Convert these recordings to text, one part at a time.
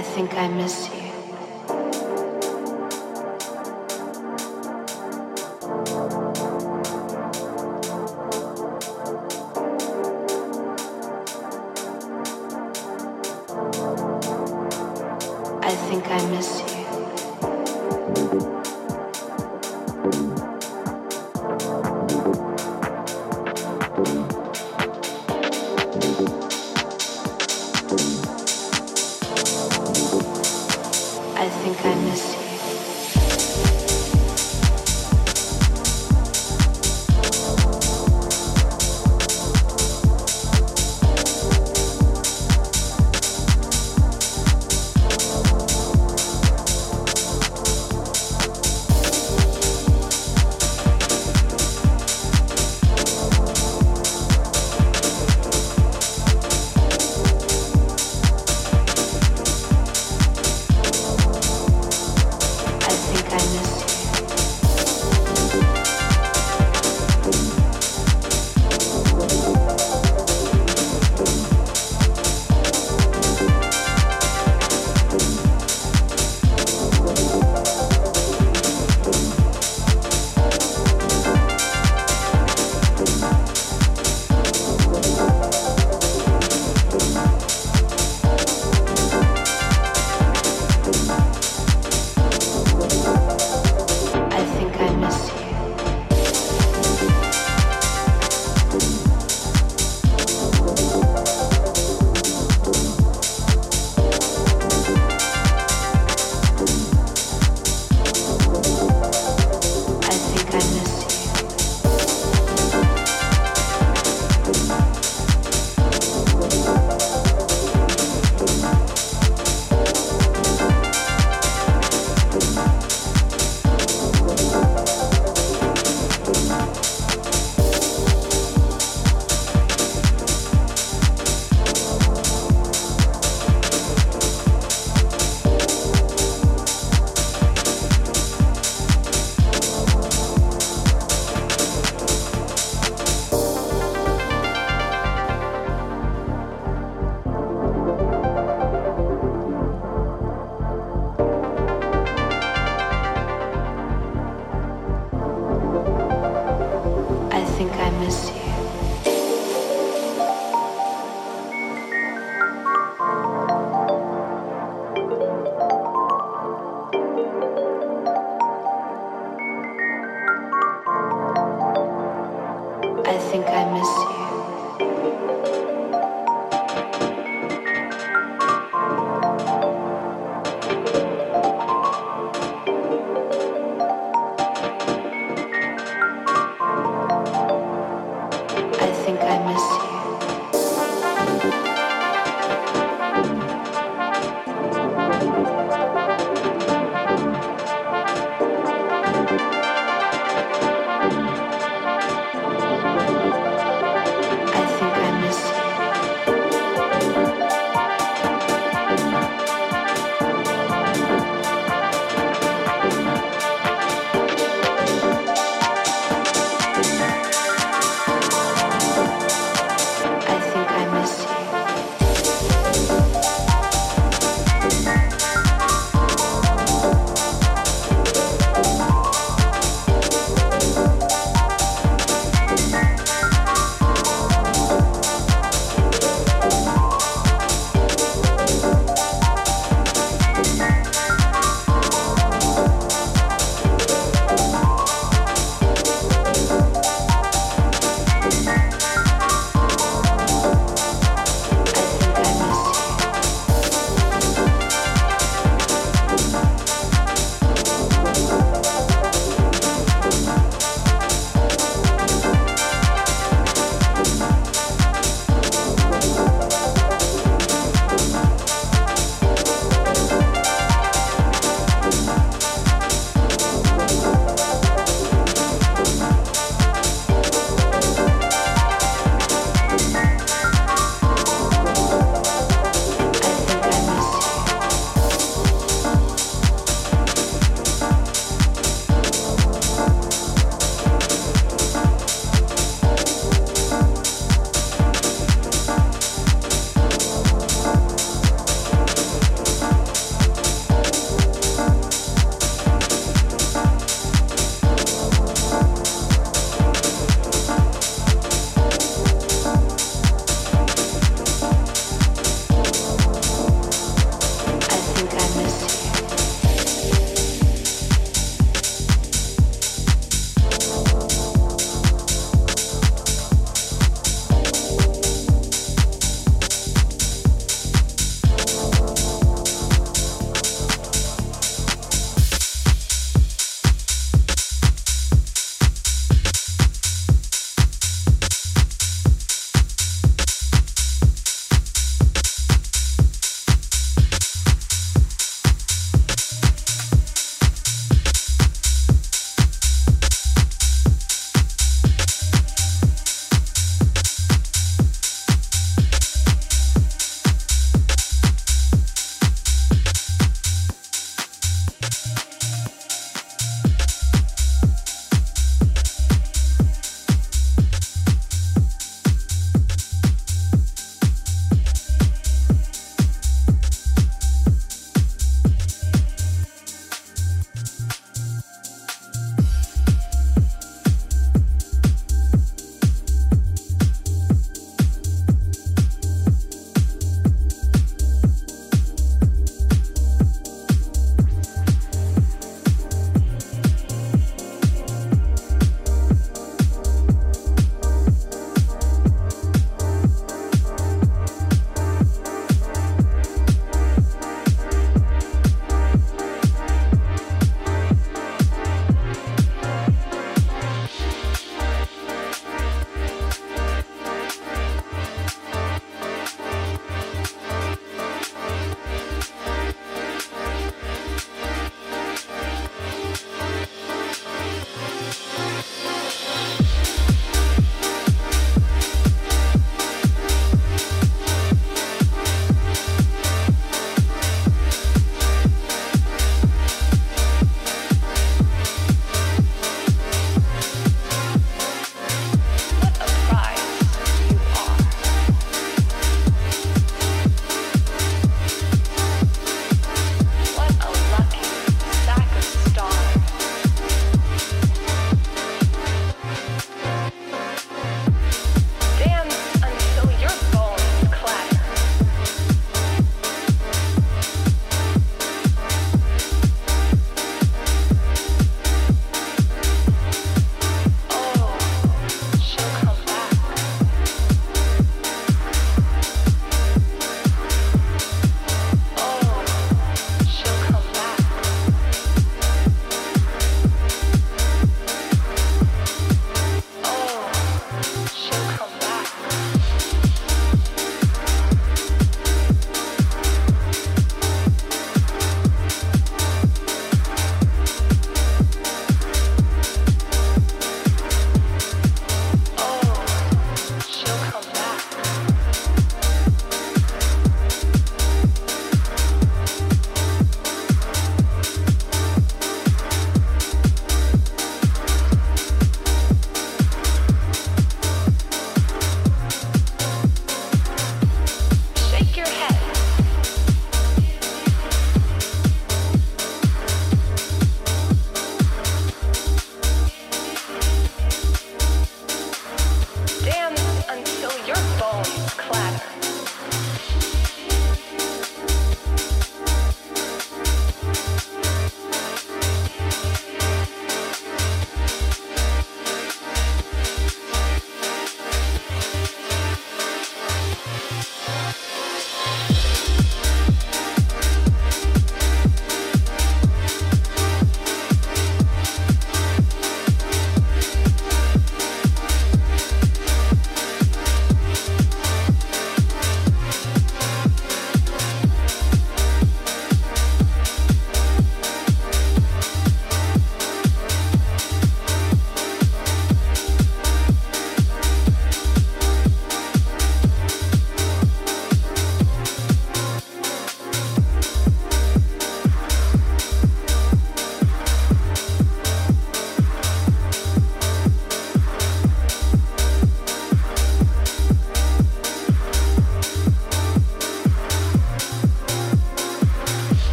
I think I miss you.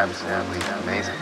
Absolutely amazing.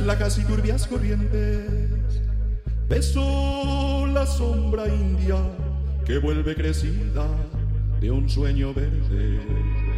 Blancas y turbias corrientes. Beso la sombra india que vuelve crecida de un sueño verde.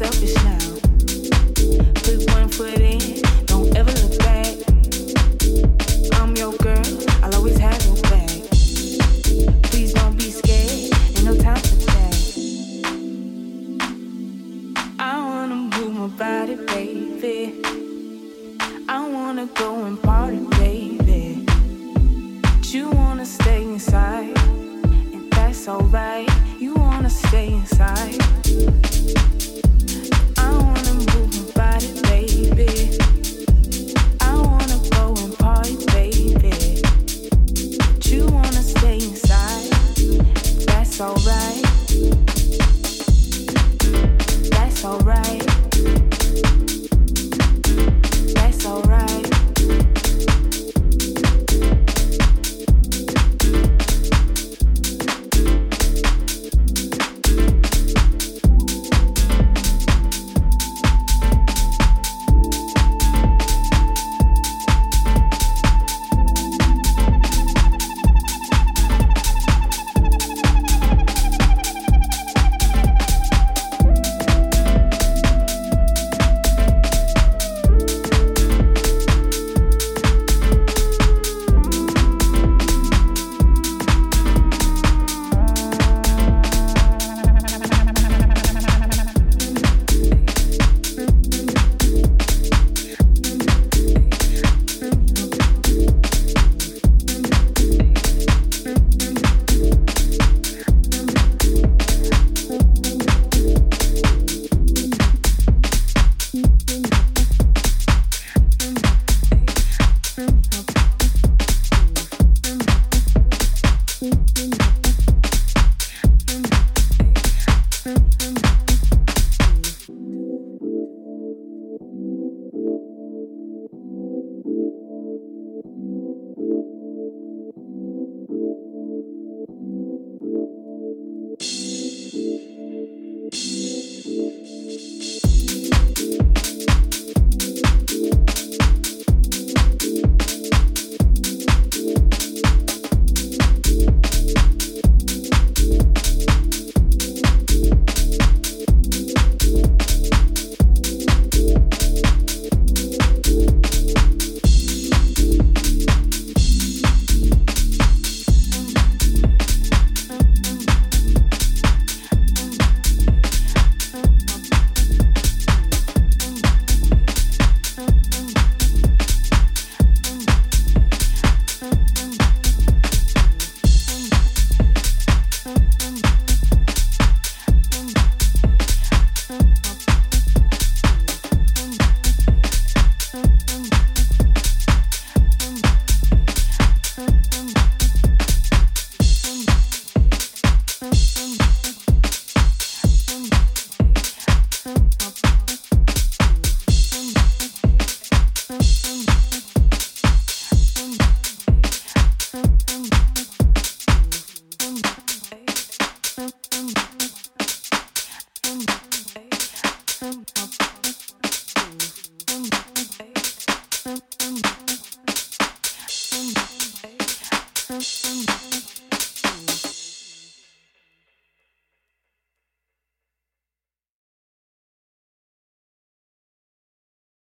selfish.